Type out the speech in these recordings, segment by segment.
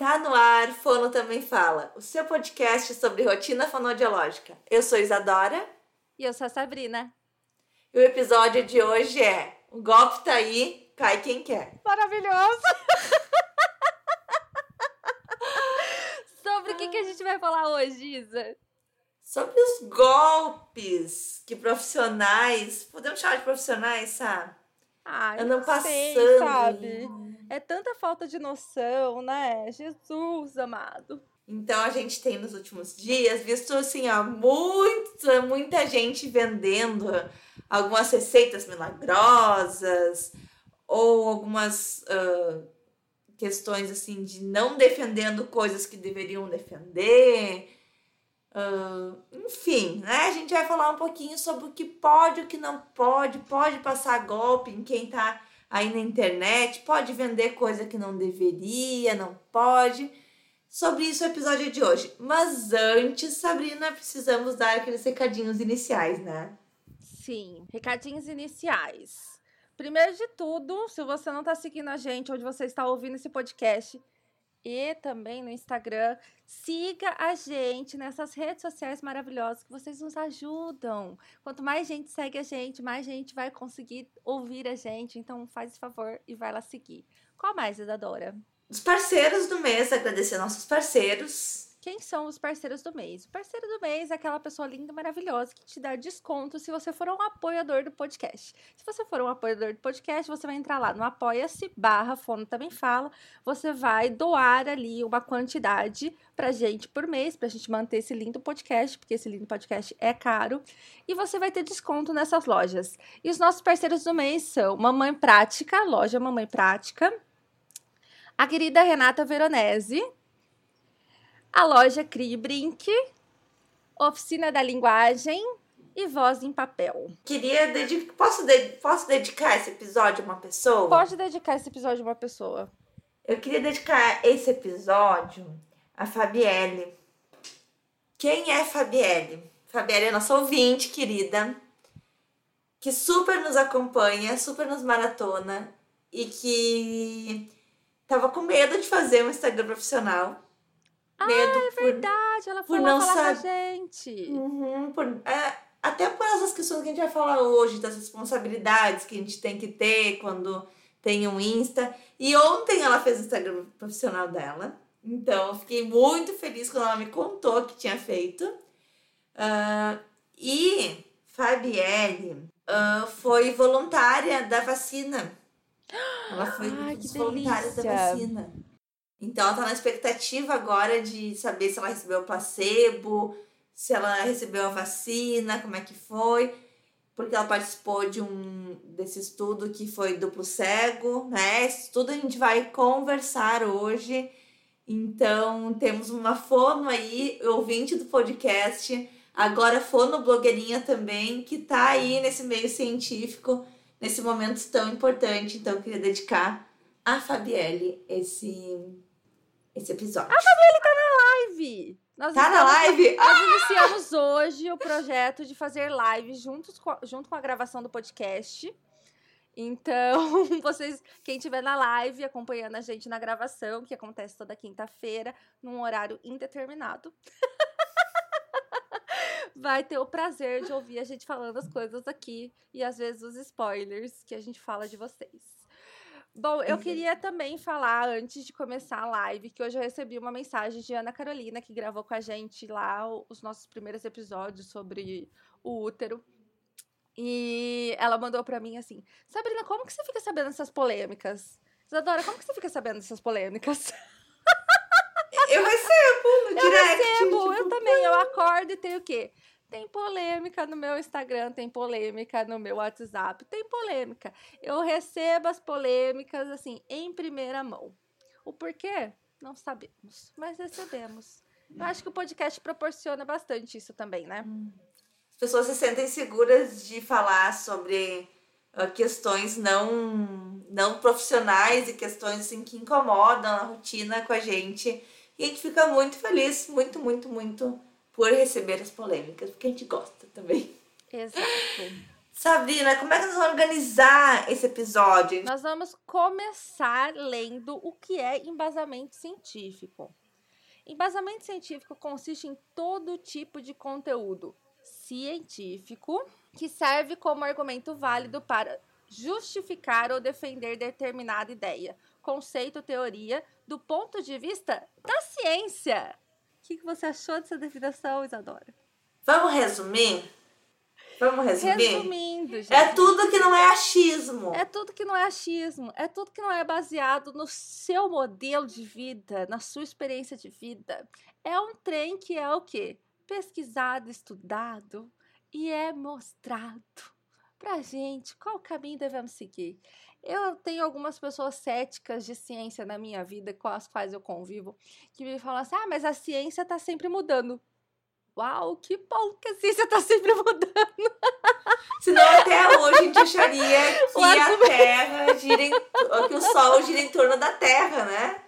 Está no ar, Fono Também Fala, o seu podcast sobre rotina fonodiológica. Eu sou Isadora. E eu sou a Sabrina. E o episódio de hoje é O golpe tá aí, cai quem quer. Maravilhoso! sobre o que, que a gente vai falar hoje, Isa? Sobre os golpes que profissionais, podemos chamar de profissionais, sabe? Ah, andam passando. Sei, sabe? É tanta falta de noção, né? Jesus amado. Então a gente tem nos últimos dias visto assim, ó, muita, muita gente vendendo algumas receitas milagrosas ou algumas uh, questões assim de não defendendo coisas que deveriam defender. Uh, enfim, né? A gente vai falar um pouquinho sobre o que pode, o que não pode, pode passar golpe em quem tá aí na internet, pode vender coisa que não deveria, não pode. Sobre isso o episódio de hoje. Mas antes, Sabrina, precisamos dar aqueles recadinhos iniciais, né? Sim, recadinhos iniciais. Primeiro de tudo, se você não está seguindo a gente, onde você está ouvindo esse podcast, e também no Instagram. Siga a gente nessas redes sociais maravilhosas que vocês nos ajudam. Quanto mais gente segue a gente, mais gente vai conseguir ouvir a gente. Então faz esse favor e vai lá seguir. Qual mais, Isadora? Os parceiros do mês, agradecer nossos parceiros. Quem são os parceiros do mês? O parceiro do mês é aquela pessoa linda, maravilhosa que te dá desconto se você for um apoiador do podcast. Se você for um apoiador do podcast, você vai entrar lá no apoia-se barra Fono Também Fala. Você vai doar ali uma quantidade pra gente por mês, pra gente manter esse lindo podcast, porque esse lindo podcast é caro. E você vai ter desconto nessas lojas. E os nossos parceiros do mês são Mamãe Prática, loja Mamãe Prática. A querida Renata Veronese, a loja Cribrink, Oficina da Linguagem e Voz em Papel. Queria dedicar. Posso, de... Posso dedicar esse episódio a uma pessoa? Pode dedicar esse episódio a uma pessoa. Eu queria dedicar esse episódio a Fabielle. Quem é Fabielle? Fabielle é nossa ouvinte querida, que super nos acompanha, super nos maratona e que tava com medo de fazer um Instagram profissional ah, é verdade, ela foi lá falar com a gente. Uhum, por, é, até por essas questões que a gente vai falar hoje, das responsabilidades que a gente tem que ter quando tem um Insta. E ontem ela fez o Instagram profissional dela. Então, eu fiquei muito feliz quando ela me contou que tinha feito. Uh, e Fabielle uh, foi voluntária da vacina. Ela foi Ai, voluntária da vacina. Então ela tá na expectativa agora de saber se ela recebeu o placebo, se ela recebeu a vacina, como é que foi, porque ela participou de um desse estudo que foi duplo cego, né? Esse estudo a gente vai conversar hoje. Então temos uma fono aí, ouvinte do podcast, agora fono blogueirinha também, que tá aí nesse meio científico, nesse momento tão importante. Então eu queria dedicar a Fabielle esse esse episódio. A Fabielle tá na live! Nós tá na live? Nós ah! iniciamos hoje o projeto de fazer live juntos com, junto com a gravação do podcast. Então, vocês, quem estiver na live acompanhando a gente na gravação, que acontece toda quinta-feira, num horário indeterminado, vai ter o prazer de ouvir a gente falando as coisas aqui e às vezes os spoilers que a gente fala de vocês. Bom, eu queria também falar, antes de começar a live, que hoje eu recebi uma mensagem de Ana Carolina, que gravou com a gente lá os nossos primeiros episódios sobre o útero. E ela mandou para mim assim: Sabrina, como que você fica sabendo dessas polêmicas? Isadora, como que você fica sabendo dessas polêmicas? Eu recebo no direct. Eu recebo, tipo... eu também. Eu acordo e tenho o quê? Tem polêmica no meu Instagram, tem polêmica no meu WhatsApp, tem polêmica. Eu recebo as polêmicas assim em primeira mão. O porquê? Não sabemos, mas recebemos. Eu acho que o podcast proporciona bastante isso também, né? As pessoas se sentem seguras de falar sobre uh, questões não, não profissionais e questões assim, que incomodam a rotina com a gente. E a gente fica muito feliz, muito, muito, muito por receber as polêmicas, porque a gente gosta também. Exato. Sabrina, como é que nós vamos organizar esse episódio? Nós vamos começar lendo o que é embasamento científico. Embasamento científico consiste em todo tipo de conteúdo científico que serve como argumento válido para justificar ou defender determinada ideia, conceito, teoria, do ponto de vista da ciência. O que você achou dessa definição, Isadora? Vamos resumir? Vamos resumir? Resumindo, gente. É tudo que não é achismo. É tudo que não é achismo, é tudo que não é baseado no seu modelo de vida, na sua experiência de vida. É um trem que é o quê? Pesquisado, estudado e é mostrado pra gente qual caminho devemos seguir. Eu tenho algumas pessoas céticas de ciência na minha vida, com as quais eu convivo, que me falam assim: ah, mas a ciência tá sempre mudando. Uau, que bom que a ciência tá sempre mudando. Senão até hoje a gente acharia que a Terra gira em, que o Sol gira em torno da Terra, né?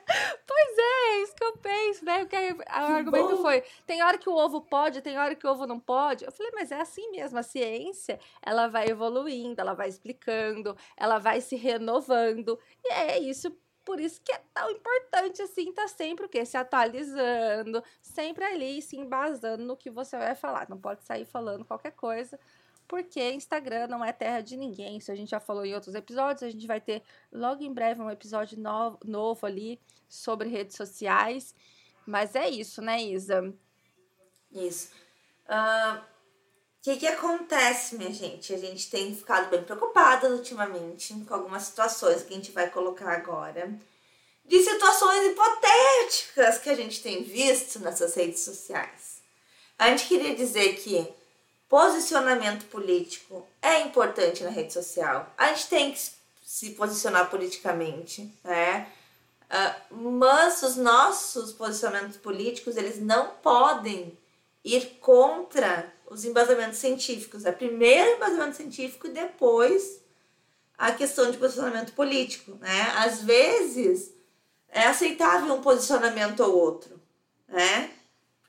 Pois é, é isso que eu penso, né? Porque o argumento bom. foi: tem hora que o ovo pode, tem hora que o ovo não pode. Eu falei, mas é assim mesmo, a ciência, ela vai evoluindo, ela vai explicando, ela vai se renovando. E é isso por isso que é tão importante assim, estar tá sempre o quê? Se atualizando, sempre ali se embasando no que você vai falar. Não pode sair falando qualquer coisa, porque Instagram não é terra de ninguém. Isso a gente já falou em outros episódios. A gente vai ter logo em breve um episódio novo, novo ali sobre redes sociais. Mas é isso, né, Isa? Isso. O que, que acontece, minha gente? A gente tem ficado bem preocupada ultimamente com algumas situações que a gente vai colocar agora. De situações hipotéticas que a gente tem visto nessas redes sociais. A gente queria dizer que posicionamento político é importante na rede social. A gente tem que se posicionar politicamente, né? Uh, mas os nossos posicionamentos políticos eles não podem ir contra os embasamentos científicos. É primeiro embasamento científico e depois a questão de posicionamento político, né? Às vezes é aceitável um posicionamento ou outro, né?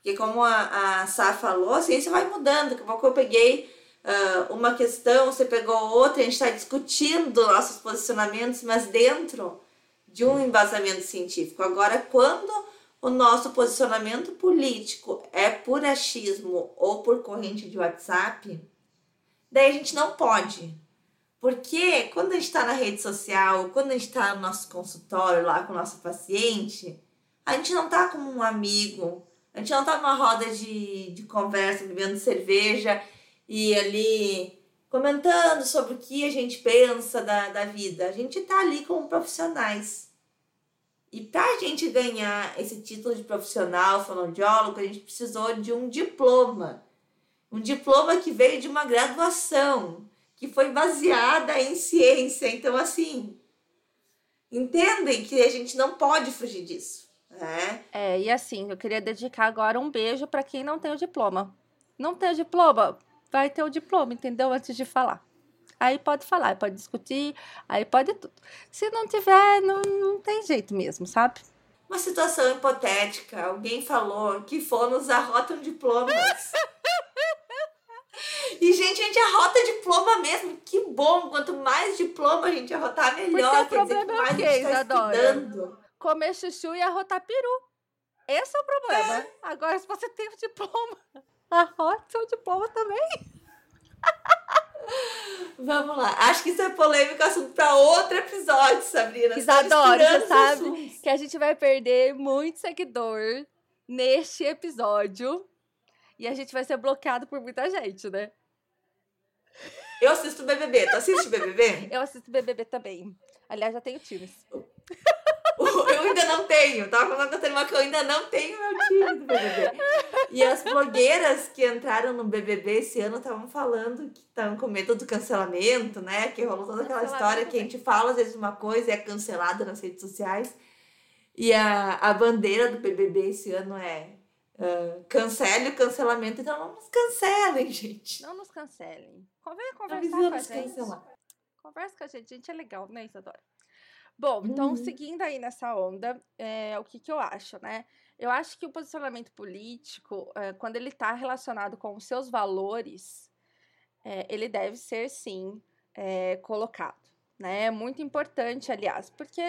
Porque como a, a Sá falou, a ciência vai mudando. Daqui a pouco eu peguei uh, uma questão, você pegou outra, a gente está discutindo nossos posicionamentos, mas dentro de um embasamento científico. Agora, quando o nosso posicionamento político é por achismo ou por corrente de WhatsApp, daí a gente não pode. Porque quando a gente está na rede social, quando a gente está no nosso consultório lá com o nosso paciente, a gente não está como um amigo, a gente não está numa roda de, de conversa, bebendo cerveja e ali comentando sobre o que a gente pensa da, da vida. A gente está ali como profissionais. E para a gente ganhar esse título de profissional fonoaudiólogo, a gente precisou de um diploma. Um diploma que veio de uma graduação, que foi baseada em ciência. Então, assim, entendem que a gente não pode fugir disso. Né? É, e assim, eu queria dedicar agora um beijo para quem não tem o diploma. Não tem o diploma? Vai ter o diploma, entendeu? Antes de falar. Aí pode falar, pode discutir, aí pode tudo. Se não tiver, não, não tem jeito mesmo, sabe? Uma situação hipotética. Alguém falou que fonos arrotam diplomas. E, gente, a gente arrota diploma mesmo. Que bom. Quanto mais diploma a gente arrotar, melhor. Porque o problema é o quê, Isadora? Comer chuchu e arrotar peru. Esse é o problema. É. Agora, se você tem o diploma, arrote seu diploma também. Vamos lá. Acho que isso é polêmico assunto para outro episódio, Sabrina. Isadora, você sabe que a gente vai perder muito seguidor neste episódio. E a gente vai ser bloqueado por muita gente, né? Eu assisto BBB. Tu assiste BBB? Eu assisto BBB também. Aliás, já tenho times. Eu ainda não tenho. Tava falando com a Thelma que eu ainda não tenho meu time do BBB. E as blogueiras que entraram no BBB esse ano estavam falando que estavam com medo do cancelamento, né? Que rolou toda aquela história que a gente fala às vezes uma coisa e é cancelada nas redes sociais. E a, a bandeira do BBB esse ano é uh, cancele o cancelamento. Então não nos cancelem, gente. Não nos cancelem. Vem conversar com a gente. Cancelar. Conversa com a gente. A gente é legal, né, Isadora? Bom, então, uhum. seguindo aí nessa onda, é, o que, que eu acho, né? Eu acho que o posicionamento político, é, quando ele está relacionado com os seus valores, é, ele deve ser sim é, colocado. Né? É muito importante, aliás, porque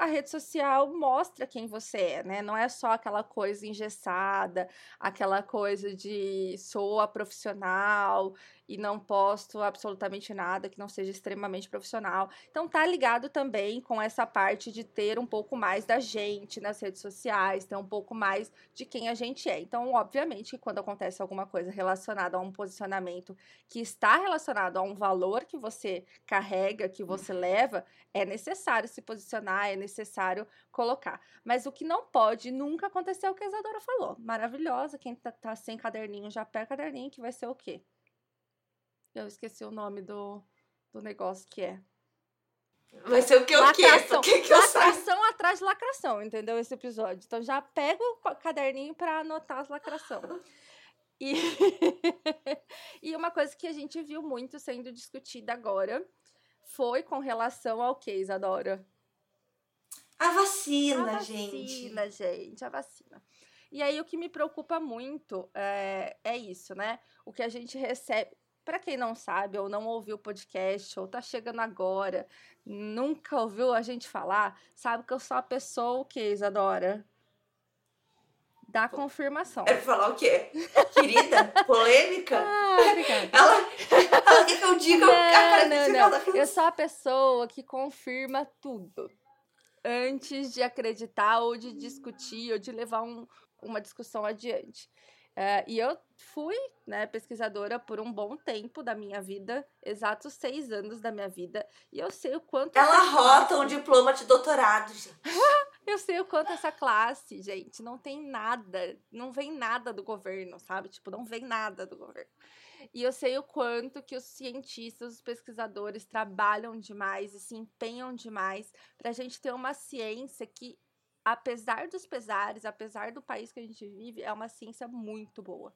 a rede social mostra quem você é, né? Não é só aquela coisa engessada, aquela coisa de sou a profissional e não posto absolutamente nada que não seja extremamente profissional. Então tá ligado também com essa parte de ter um pouco mais da gente nas redes sociais, ter um pouco mais de quem a gente é. Então, obviamente, que quando acontece alguma coisa relacionada a um posicionamento que está relacionado a um valor que você carrega, que você leva, é necessário se posicionar, é necessário colocar. Mas o que não pode nunca acontecer é o que a Isadora falou. Maravilhosa, quem tá, tá sem caderninho já pega caderninho, que vai ser o quê? Eu esqueci o nome do, do negócio que é. Vai ser o que eu quero. Que que eu lacração atrás de lacração, entendeu? Esse episódio. Então já pega o caderninho para anotar as lacração. E, e uma coisa que a gente viu muito sendo discutida agora foi com relação ao que, Isadora? A vacina, a gente. A vacina, gente, a vacina. E aí o que me preocupa muito é, é isso, né? O que a gente recebe. Para quem não sabe, ou não ouviu o podcast, ou tá chegando agora, nunca ouviu a gente falar, sabe que eu sou a pessoa o que, Isadora? Da confirmação. É pra falar o quê? Querida? Polêmica? Ah. Ela, ela quer que eu diga não, a não, não. Eu sou a pessoa que confirma tudo. Antes de acreditar, ou de discutir, ou de levar um, uma discussão adiante. É, e eu fui né, pesquisadora por um bom tempo da minha vida, exatos seis anos da minha vida, e eu sei o quanto. Ela rota um diploma de doutorado, gente. eu sei o quanto essa classe, gente, não tem nada, não vem nada do governo, sabe? Tipo, não vem nada do governo. E eu sei o quanto que os cientistas, os pesquisadores trabalham demais e se empenham demais para a gente ter uma ciência que apesar dos pesares, apesar do país que a gente vive, é uma ciência muito boa.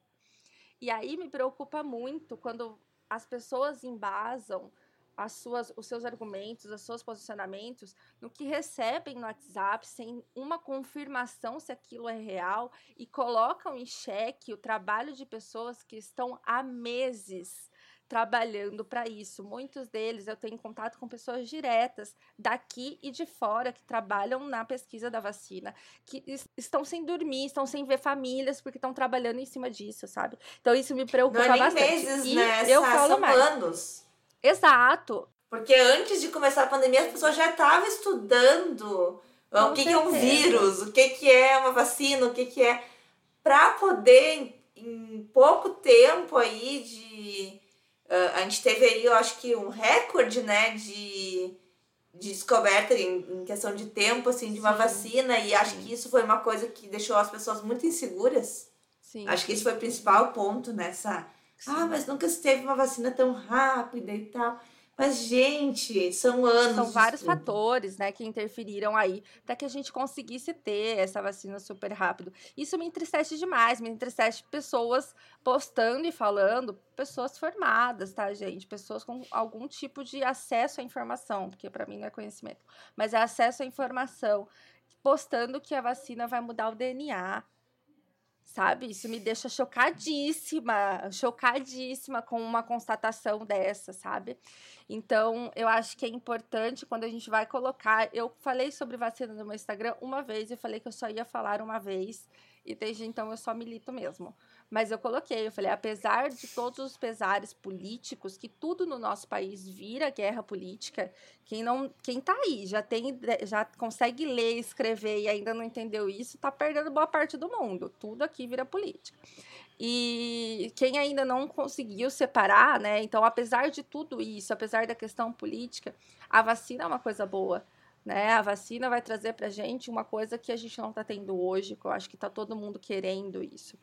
E aí me preocupa muito quando as pessoas embasam as suas, os seus argumentos, os seus posicionamentos no que recebem no WhatsApp sem uma confirmação se aquilo é real e colocam em xeque o trabalho de pessoas que estão há meses trabalhando para isso. Muitos deles eu tenho contato com pessoas diretas daqui e de fora que trabalham na pesquisa da vacina, que estão sem dormir, estão sem ver famílias porque estão trabalhando em cima disso, sabe? Então isso me preocupa Não é nem bastante. Meses, e né? eu Sá, falo são mais. anos. Exato. Porque antes de começar a pandemia, as pessoas já estavam estudando com o que, que, é um vírus, o que, que é uma vacina, o que, que é. Para poder, em pouco tempo aí de a gente teve aí, eu acho que um recorde, né, de, de descoberta em, em questão de tempo, assim, de uma Sim. vacina. E Sim. acho que isso foi uma coisa que deixou as pessoas muito inseguras. Sim. Acho que esse foi o principal ponto nessa. Ah, mas nunca se teve uma vacina tão rápida e tal. Mas, gente, são anos. São vários fatores, né, que interferiram aí para que a gente conseguisse ter essa vacina super rápido. Isso me entristece demais, me entristece pessoas postando e falando, pessoas formadas, tá, gente? Pessoas com algum tipo de acesso à informação, porque para mim não é conhecimento, mas é acesso à informação, postando que a vacina vai mudar o DNA, sabe? Isso me deixa chocadíssima, chocadíssima com uma constatação dessa, sabe? Então, eu acho que é importante quando a gente vai colocar. Eu falei sobre vacina no meu Instagram uma vez, eu falei que eu só ia falar uma vez, e desde então eu só milito mesmo. Mas eu coloquei, eu falei, apesar de todos os pesares políticos, que tudo no nosso país vira guerra política, quem não, quem tá aí, já tem, já consegue ler, escrever e ainda não entendeu isso, tá perdendo boa parte do mundo. Tudo aqui vira política. E quem ainda não conseguiu separar, né? Então, apesar de tudo isso, apesar da questão política, a vacina é uma coisa boa. Né? A vacina vai trazer pra gente uma coisa que a gente não tá tendo hoje, que eu acho que tá todo mundo querendo isso.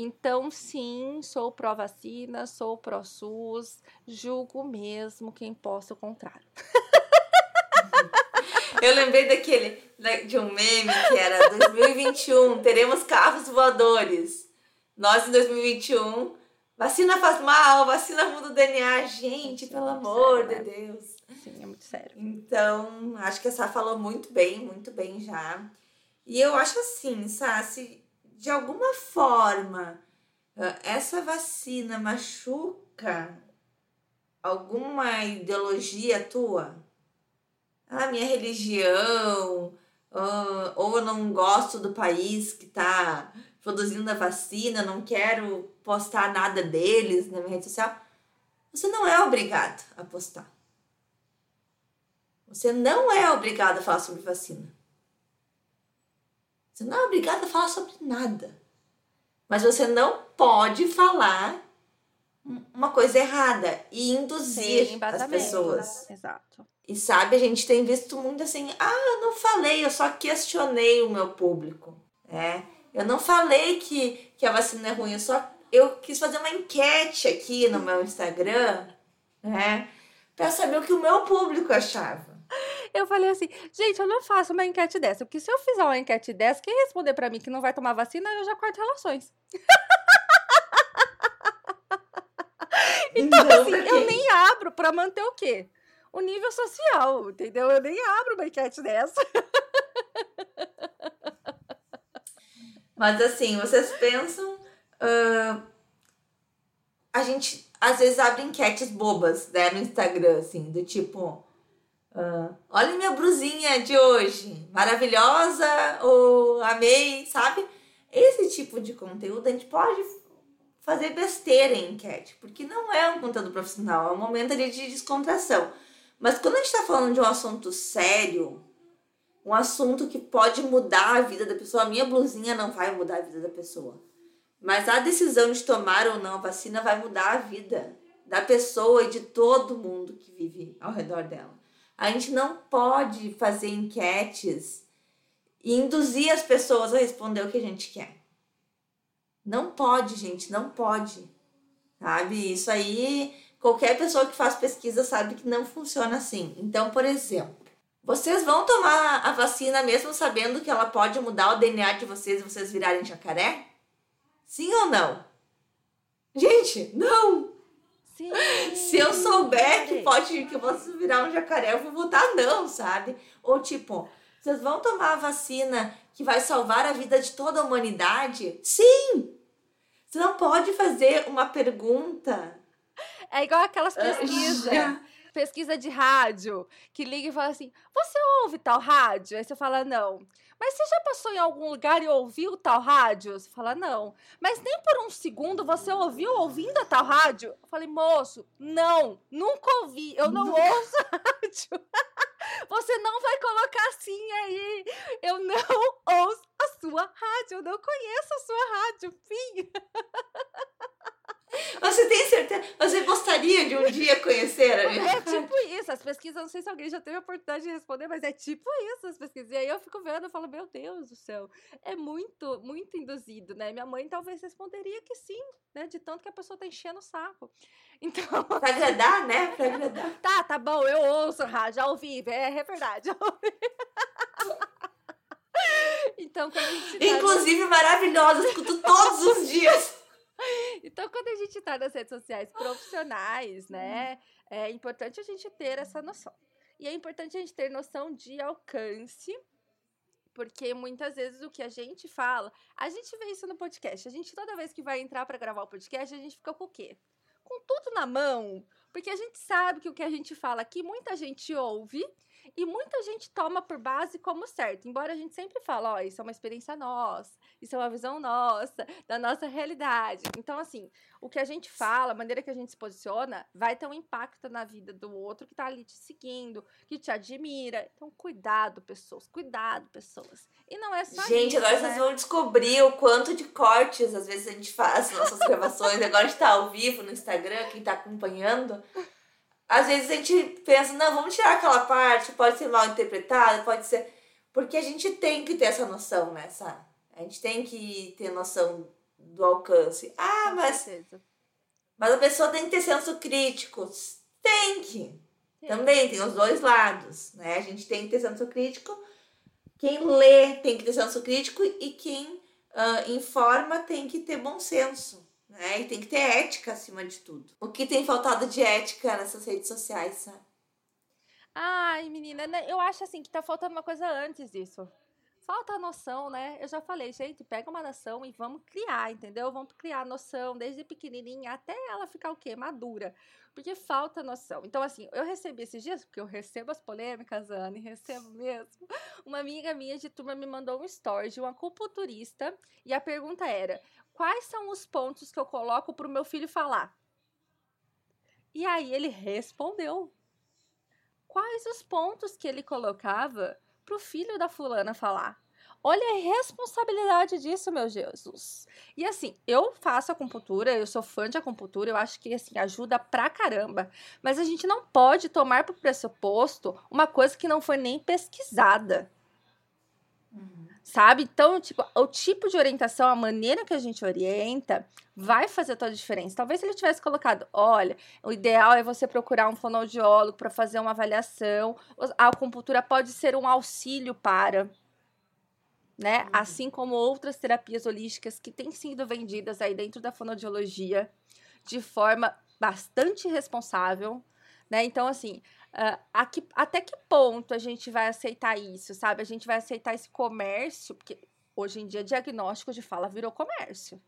Então, sim, sou pró-vacina, sou pró-SUS, julgo mesmo quem possa o contrário. Eu lembrei daquele, de um meme que era 2021, teremos carros voadores. Nós em 2021, vacina faz mal, vacina muda o DNA. Gente, Sim, pelo amor sério, de né? Deus. Sim, é muito sério. Então, acho que a Sá falou muito bem, muito bem já. E eu acho assim, Sá, se de alguma forma essa vacina machuca alguma ideologia tua, a minha religião, uh, ou eu não gosto do país que está produzindo a vacina, não quero postar nada deles na minha rede social, você não é obrigado a postar. Você não é obrigado a falar sobre vacina. Você não é obrigado a falar sobre nada. Mas você não pode falar uma coisa errada e induzir Sim, as pessoas. Né? Exato. E sabe, a gente tem visto muito assim, ah, eu não falei, eu só questionei o meu público. É, eu não falei que, que a vacina é ruim, eu só eu quis fazer uma enquete aqui no meu Instagram, né? Pra saber o que o meu público achava. Eu falei assim, gente, eu não faço uma enquete dessa, porque se eu fizer uma enquete dessa, quem responder para mim que não vai tomar vacina, eu já corto relações. então, não, assim, eu nem abro para manter o quê? O nível social, entendeu? Eu nem abro uma enquete dessa. Mas assim, vocês pensam. Uh, a gente às vezes abre enquetes bobas, né, no Instagram, assim, do tipo. Uh, olha minha brusinha de hoje, maravilhosa ou amei, sabe? Esse tipo de conteúdo a gente pode fazer besteira em enquete, porque não é um conteúdo profissional, é um momento ali de descontração. Mas quando a gente está falando de um assunto sério, um assunto que pode mudar a vida da pessoa, a minha blusinha não vai mudar a vida da pessoa. Mas a decisão de tomar ou não a vacina vai mudar a vida da pessoa e de todo mundo que vive ao redor dela. A gente não pode fazer enquetes e induzir as pessoas a responder o que a gente quer. Não pode, gente, não pode. Sabe? Isso aí, qualquer pessoa que faz pesquisa sabe que não funciona assim. Então, por exemplo, vocês vão tomar a vacina mesmo sabendo que ela pode mudar o DNA de vocês e vocês virarem jacaré? Sim ou não? Gente, não! Sim, Se eu souber que pode que eu posso virar um jacaré, eu vou votar não, sabe? Ou tipo, vocês vão tomar a vacina que vai salvar a vida de toda a humanidade? Sim! Você não pode fazer uma pergunta. É igual aquelas ah, pesquisas. Pesquisa de rádio, que liga e fala assim: Você ouve tal rádio? Aí você fala: Não. Mas você já passou em algum lugar e ouviu tal rádio? Você fala, não. Mas nem por um segundo você ouviu ouvindo a tal rádio? Eu falei, moço, não, nunca ouvi, eu não ouço rádio. Você não vai colocar assim aí. Eu não ouço a sua rádio, eu não conheço a sua rádio, fim. Você tem certeza? Você gostaria de um dia conhecer a minha? É tipo isso. As pesquisas, não sei se alguém já teve a oportunidade de responder, mas é tipo isso as pesquisas. E aí eu fico vendo e falo, meu Deus do céu. É muito, muito induzido, né? Minha mãe talvez responderia que sim, né? De tanto que a pessoa tá enchendo o saco. Então. Pra agradar, né? Pra agradar. Tá, tá bom, eu ouço, já ouvi. É, é verdade. então, quando a gente. Inclusive, maravilhosa, escuto todos os dias. Então, quando a gente está nas redes sociais profissionais, né, é importante a gente ter essa noção. E é importante a gente ter noção de alcance, porque muitas vezes o que a gente fala, a gente vê isso no podcast. A gente, toda vez que vai entrar para gravar o podcast, a gente fica com o quê? Com tudo na mão, porque a gente sabe que o que a gente fala aqui, muita gente ouve e muita gente toma por base como certo, embora a gente sempre fale, ó, oh, isso é uma experiência nossa, isso é uma visão nossa, da nossa realidade. Então, assim, o que a gente fala, a maneira que a gente se posiciona, vai ter um impacto na vida do outro que tá ali te seguindo, que te admira. Então, cuidado, pessoas, cuidado, pessoas. E não é só Gente, isso, agora né? vocês vão descobrir o quanto de cortes às vezes a gente faz nas nossas gravações. Agora a gente tá ao vivo no Instagram, quem tá acompanhando às vezes a gente pensa, não, vamos tirar aquela parte, pode ser mal interpretada, pode ser. Porque a gente tem que ter essa noção, né, sabe? A gente tem que ter noção do alcance. Ah, mas. Mas a pessoa tem que ter senso crítico. Tem que. Tem. Também tem os dois lados, né? A gente tem que ter senso crítico. Quem lê tem que ter senso crítico e quem uh, informa tem que ter bom senso né? E tem que ter ética acima de tudo. O que tem faltado de ética nessas redes sociais, sabe? Ai, menina, né, eu acho assim que tá faltando uma coisa antes disso. Falta a noção, né? Eu já falei, gente, pega uma noção e vamos criar, entendeu? Vamos criar a noção desde pequenininha até ela ficar o quê? Madura. Porque falta noção. Então, assim, eu recebi esses dias, porque eu recebo as polêmicas, Anne, recebo mesmo. Uma amiga minha de turma me mandou um story de uma acupunturista e a pergunta era: quais são os pontos que eu coloco para o meu filho falar? E aí ele respondeu. Quais os pontos que ele colocava para o filho da fulana falar? Olha a responsabilidade disso, meu Jesus. E assim, eu faço acupuntura, eu sou fã de acupuntura, eu acho que assim ajuda pra caramba. Mas a gente não pode tomar por pressuposto uma coisa que não foi nem pesquisada. Uhum. Sabe? Então, tipo, o tipo de orientação, a maneira que a gente orienta, vai fazer toda a diferença. Talvez se ele tivesse colocado, olha, o ideal é você procurar um fonoaudiólogo para fazer uma avaliação. A acupuntura pode ser um auxílio para né? Uhum. Assim como outras terapias holísticas que têm sido vendidas aí dentro da fonoaudiologia de forma bastante responsável, né? Então, assim, uh, aqui, até que ponto a gente vai aceitar isso, sabe? A gente vai aceitar esse comércio, porque hoje em dia diagnóstico de fala virou comércio.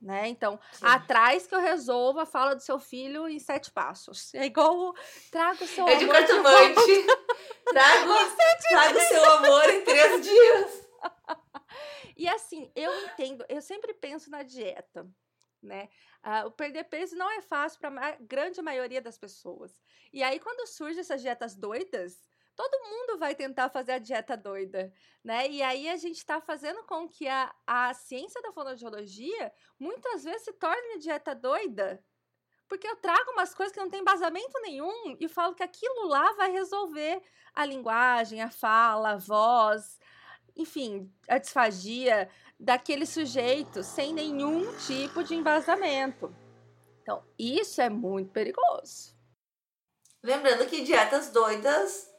Né? Então, Sim. atrás que eu resolva, fala do seu filho em sete passos. É igual traga o seu é de amor. Cartomante. traga, traga o seu amor em três dias. e assim, eu entendo, eu sempre penso na dieta. Né? Uh, o perder peso não é fácil para a grande maioria das pessoas. E aí, quando surgem essas dietas doidas, todo mundo vai tentar fazer a dieta doida, né? E aí a gente está fazendo com que a, a ciência da fonoaudiologia muitas vezes se torne dieta doida. Porque eu trago umas coisas que não tem embasamento nenhum e falo que aquilo lá vai resolver a linguagem, a fala, a voz, enfim, a disfagia daquele sujeito sem nenhum tipo de embasamento. Então, isso é muito perigoso. Lembrando que dietas doidas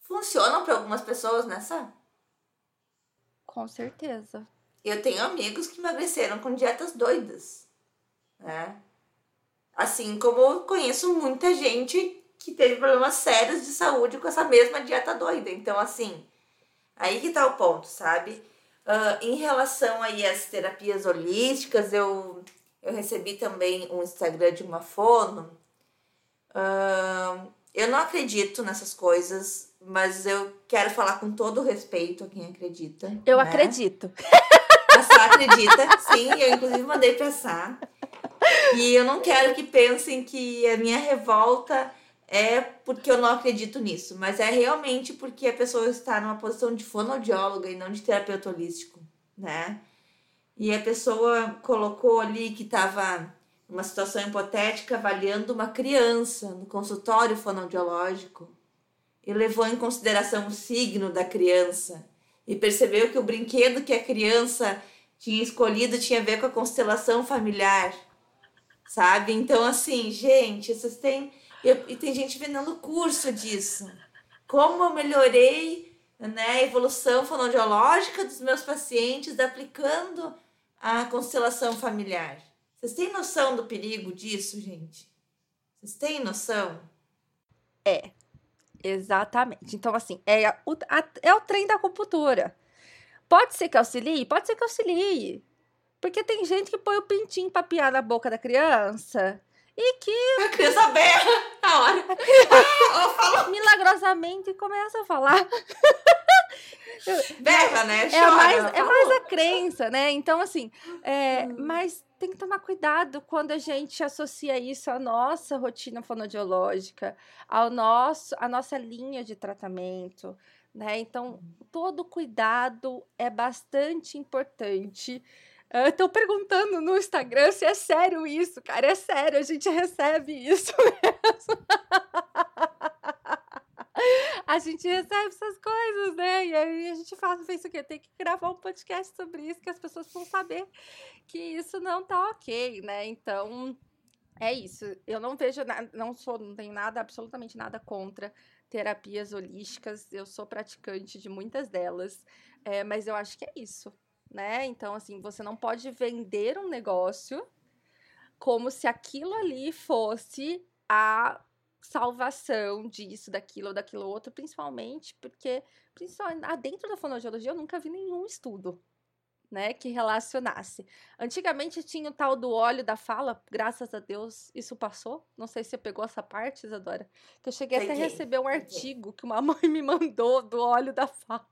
funcionam para algumas pessoas, né, Sá? Com certeza. Eu tenho amigos que emagreceram com dietas doidas, né? Assim como eu conheço muita gente que teve problemas sérios de saúde com essa mesma dieta doida. Então, assim, aí que tá o ponto, sabe? Uh, em relação aí às terapias holísticas, eu, eu recebi também um Instagram de uma fono. Uh, eu não acredito nessas coisas mas eu quero falar com todo respeito a quem acredita. Eu né? acredito. A Sá acredita, sim, eu inclusive mandei pra Sá. E eu não quero que pensem que a minha revolta é porque eu não acredito nisso, mas é realmente porque a pessoa está numa posição de fonoaudióloga e não de terapeuta holístico, né? E a pessoa colocou ali que estava numa situação hipotética avaliando uma criança no consultório fonoaudiológico e levou em consideração o signo da criança e percebeu que o brinquedo que a criança tinha escolhido tinha a ver com a constelação familiar, sabe? Então, assim, gente, vocês têm. Eu, e tem gente vendendo curso disso. Como eu melhorei né, a evolução fonoaudiológica dos meus pacientes aplicando a constelação familiar. Vocês têm noção do perigo disso, gente? Vocês têm noção? É, Exatamente. Então, assim, é, o, a, é o trem da acupuntura. Pode ser que auxilie? Pode ser que auxilie. Porque tem gente que põe o pintinho pra piar na boca da criança e que. A criança berra na hora. Ah, milagrosamente começa a falar. Berra, né? Chora, é, mais, é mais a crença, né? Então, assim, é, hum. mas tem que tomar cuidado quando a gente associa isso à nossa rotina fonodiológica, ao nosso, à nossa linha de tratamento, né? Então, todo cuidado é bastante importante. Estão perguntando no Instagram se é sério isso, cara. É sério, a gente recebe isso mesmo. a gente recebe essas coisas, né? E aí a gente fala, o? Tem que gravar um podcast sobre isso, que as pessoas vão saber que isso não tá ok, né? Então, é isso. Eu não vejo, não sou, não tenho nada, absolutamente nada contra terapias holísticas. Eu sou praticante de muitas delas, é, mas eu acho que é isso, né? Então, assim, você não pode vender um negócio como se aquilo ali fosse a salvação disso, daquilo ou daquilo outro, principalmente porque principalmente, ah, dentro da fonoaudiologia eu nunca vi nenhum estudo né, que relacionasse. Antigamente tinha o tal do óleo da fala, graças a Deus isso passou. Não sei se você pegou essa parte, Isadora. Que eu cheguei Peguei. até a receber um artigo que uma mãe me mandou do óleo da fala.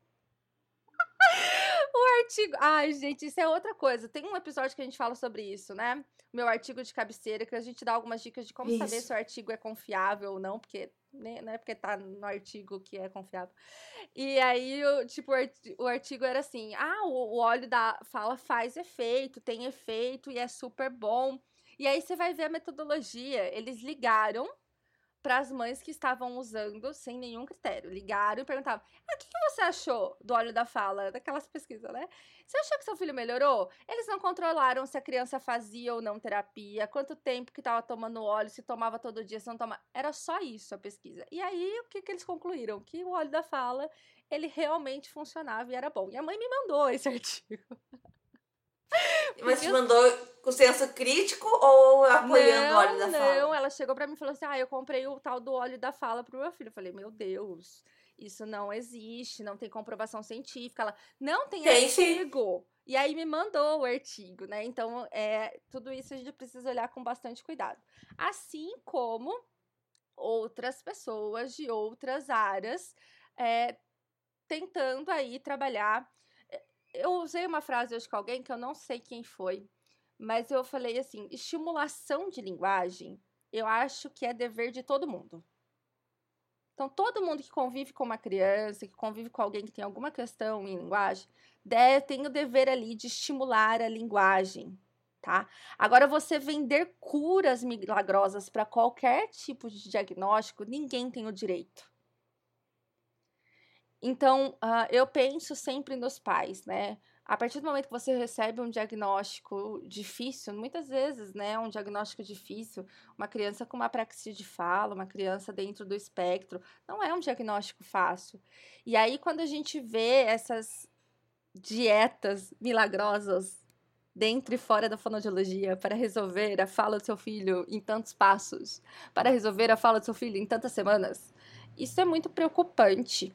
O artigo. Ai, gente, isso é outra coisa. Tem um episódio que a gente fala sobre isso, né? Meu artigo de cabeceira, que a gente dá algumas dicas de como isso. saber se o artigo é confiável ou não, porque né, não é porque tá no artigo que é confiável. E aí, tipo, o artigo era assim: ah, o, óleo da fala faz efeito, tem efeito e é super bom. E aí você vai ver a metodologia. Eles ligaram para as mães que estavam usando sem nenhum critério. Ligaram e perguntavam: ah, o que, você achou do óleo da fala? Daquelas pesquisas, né? Você achou que seu filho melhorou? Eles não controlaram se a criança fazia ou não terapia, quanto tempo que estava tomando óleo, se tomava todo dia, se não tomava. Era só isso a pesquisa. E aí, o que, que eles concluíram? Que o óleo da fala, ele realmente funcionava e era bom. E a mãe me mandou esse artigo. Mas te mandou com senso crítico ou apoiando não, o óleo da fala? Não, ela chegou para mim e falou assim: Ah, eu comprei o tal do óleo da fala pro meu filho. Eu falei, meu Deus, isso não existe, não tem comprovação científica. Ela, não tem, tem artigo. Sim. E aí me mandou o artigo, né? Então, é, tudo isso a gente precisa olhar com bastante cuidado. Assim como outras pessoas de outras áreas é, tentando aí trabalhar eu usei uma frase hoje com alguém que eu não sei quem foi, mas eu falei assim: estimulação de linguagem, eu acho que é dever de todo mundo. Então, todo mundo que convive com uma criança, que convive com alguém que tem alguma questão em linguagem, deve, tem o dever ali de estimular a linguagem, tá? Agora, você vender curas milagrosas para qualquer tipo de diagnóstico, ninguém tem o direito. Então, uh, eu penso sempre nos pais, né? A partir do momento que você recebe um diagnóstico difícil, muitas vezes, né, um diagnóstico difícil, uma criança com uma apraxia de fala, uma criança dentro do espectro, não é um diagnóstico fácil. E aí, quando a gente vê essas dietas milagrosas dentro e fora da fonoaudiologia para resolver a fala do seu filho em tantos passos, para resolver a fala do seu filho em tantas semanas, isso é muito preocupante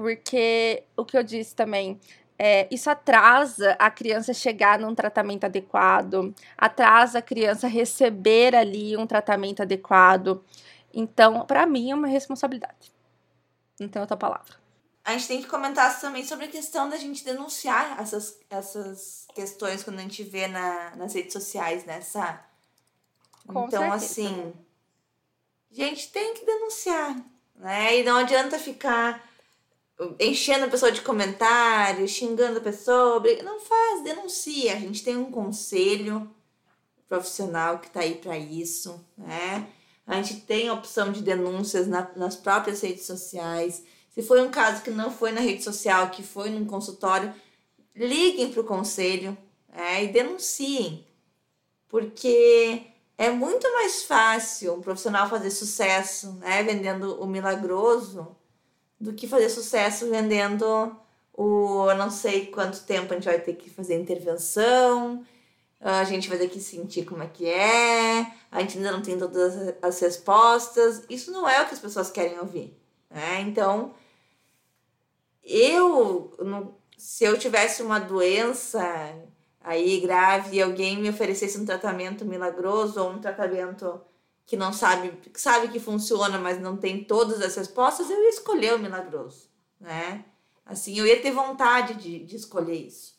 porque o que eu disse também, é, isso atrasa a criança chegar num tratamento adequado, atrasa a criança receber ali um tratamento adequado. Então, para mim, é uma responsabilidade. Não tem outra palavra. A gente tem que comentar também sobre a questão da gente denunciar essas, essas questões quando a gente vê na, nas redes sociais, nessa. Com então, certeza. assim. Gente, tem que denunciar. Né? E não adianta ficar enchendo a pessoa de comentários, xingando a pessoa. Não faz, denuncia. A gente tem um conselho profissional que está aí para isso, né? A gente tem a opção de denúncias na, nas próprias redes sociais. Se foi um caso que não foi na rede social, que foi num consultório, liguem para o conselho é, e denunciem. Porque é muito mais fácil um profissional fazer sucesso né, vendendo o milagroso do que fazer sucesso vendendo o não sei quanto tempo a gente vai ter que fazer intervenção, a gente vai ter que sentir como é que é, a gente ainda não tem todas as respostas. Isso não é o que as pessoas querem ouvir. Né? Então, eu, se eu tivesse uma doença aí grave e alguém me oferecesse um tratamento milagroso ou um tratamento que não sabe, sabe que funciona, mas não tem todas as respostas, eu ia escolher o milagroso, né? Assim, eu ia ter vontade de, de escolher isso.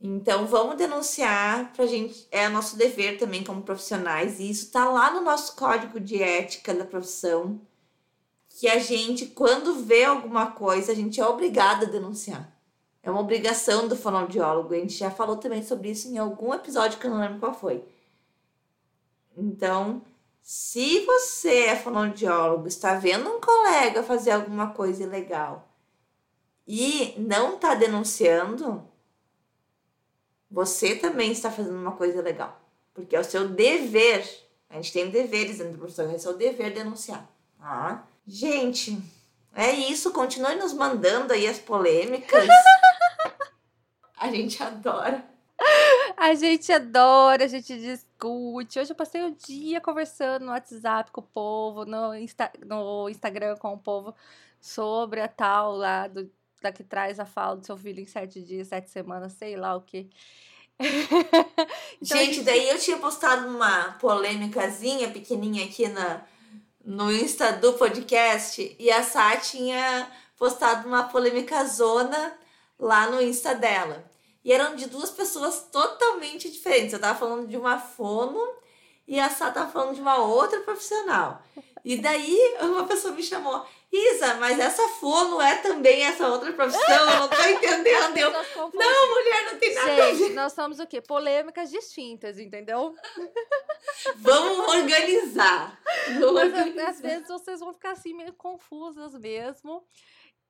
Então, vamos denunciar pra gente, é nosso dever também como profissionais, e isso tá lá no nosso código de ética da profissão, que a gente, quando vê alguma coisa, a gente é obrigado a denunciar. É uma obrigação do fonoaudiólogo. A gente já falou também sobre isso em algum episódio que eu não lembro qual foi. Então, se você é fonoaudiólogo, está vendo um colega fazer alguma coisa ilegal e não está denunciando, você também está fazendo uma coisa ilegal. Porque é o seu dever. A gente tem deveres dentro do profissão, é o seu dever denunciar. Tá? Gente, é isso. Continue nos mandando aí as polêmicas. a gente adora. A gente adora, a gente Hoje eu passei o dia conversando no WhatsApp com o povo, no, Insta, no Instagram com o povo, sobre a tal lá do, da que traz a fala do seu filho em sete dias, sete semanas, sei lá o que. então, gente, daí eu tinha postado uma polêmicazinha pequenininha aqui na, no Insta do podcast e a Sá tinha postado uma polêmica zona lá no Insta dela. E eram de duas pessoas totalmente diferentes. Eu tava falando de uma fono e a Sá tava falando de uma outra profissional. E daí uma pessoa me chamou, Isa, mas essa fono é também essa outra profissão, eu não tô entendendo. Eu, não, mulher, não tem nada Gente, a ver. nós somos o quê? Polêmicas distintas, entendeu? Vamos organizar. Vamos Mas organizar. às vezes vocês vão ficar assim meio confusas mesmo.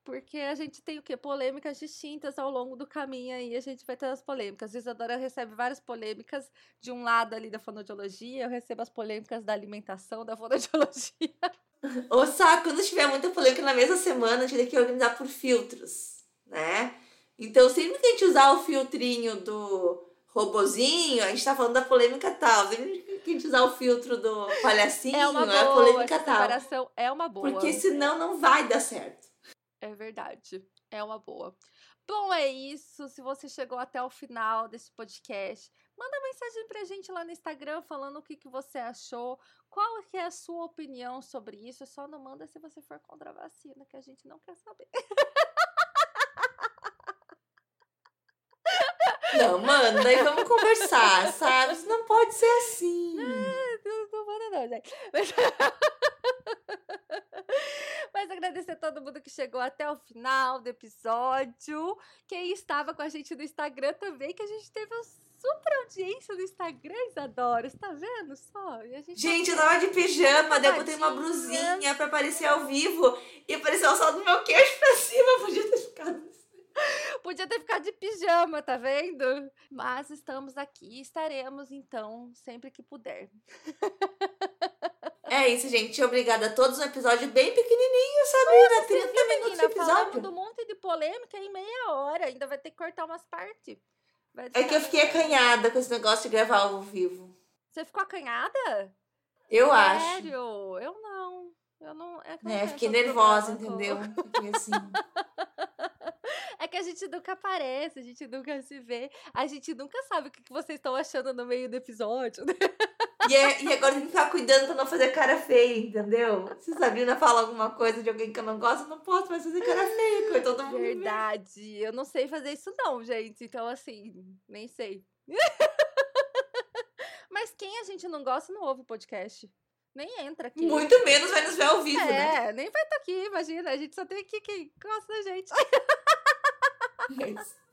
Porque a gente tem o quê? Polêmicas distintas ao longo do caminho aí. A gente vai ter as polêmicas. A Isadora recebe várias polêmicas de um lado ali da fonoaudiologia. Eu recebo as polêmicas da alimentação, da fonoaudiologia. Ô, Sá, quando tiver muita polêmica na mesma semana, a gente tem que organizar por filtros, né? Então, sempre que a gente usar o filtrinho do robozinho, a gente tá falando da polêmica tal. Sempre que a gente usar o filtro do palhacinho, É uma é a boa. polêmica tal. é uma boa. Porque senão não vai dar certo. É verdade. É uma boa. Bom, é isso. Se você chegou até o final desse podcast, manda mensagem pra gente lá no Instagram falando o que, que você achou, qual que é a sua opinião sobre isso. Só não manda se você for contra a vacina, que a gente não quer saber. Não, mano, daí vamos conversar, sabe? Isso não pode ser assim. Não, não manda não, gente. Mas... Mas agradecer a todo mundo que chegou até o final do episódio. Quem estava com a gente no Instagram também, que a gente teve uma super audiência no Instagram, Isadora. Você tá vendo só? E a gente, Gente, eu tava de pijama, daí eu botei uma brusinha pra aparecer ao vivo e apareceu só do meu queixo pra cima. Podia ter ficado. Podia ter ficado de pijama, tá vendo? Mas estamos aqui, estaremos então sempre que puder. É isso, gente. Obrigada a todos. Um episódio bem pequenininho, Sabrina. 30 minutos de Menina, episódio. do monte de polêmica em meia hora. Ainda vai ter que cortar umas partes. É que eu fiquei acanhada com esse negócio de gravar ao vivo. Você ficou acanhada? Eu acho. Sério? Eu não. Eu não. É, não É, fiquei nervosa, entendeu? Fiquei assim. É que a gente nunca aparece, a gente nunca se vê, a gente nunca sabe o que que vocês estão achando no meio do episódio. E, é- e agora tem que ficar cuidando pra não fazer cara feia, entendeu? Se Sabrina fala alguma coisa de alguém que eu não gosto, eu não posso mais fazer cara feia, com todo mundo. Verdade. Eu não sei fazer isso, não, gente. Então, assim, nem sei. Mas quem a gente não gosta não ouve o podcast. Nem entra aqui. Muito menos vai nos ver ao vivo, né? É, nem vai estar aqui, imagina. A gente só tem aqui quem gosta da gente. É isso.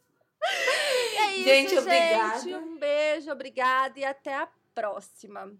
É isso, Gente, gente. obrigada. Um beijo, obrigada e até a prossima.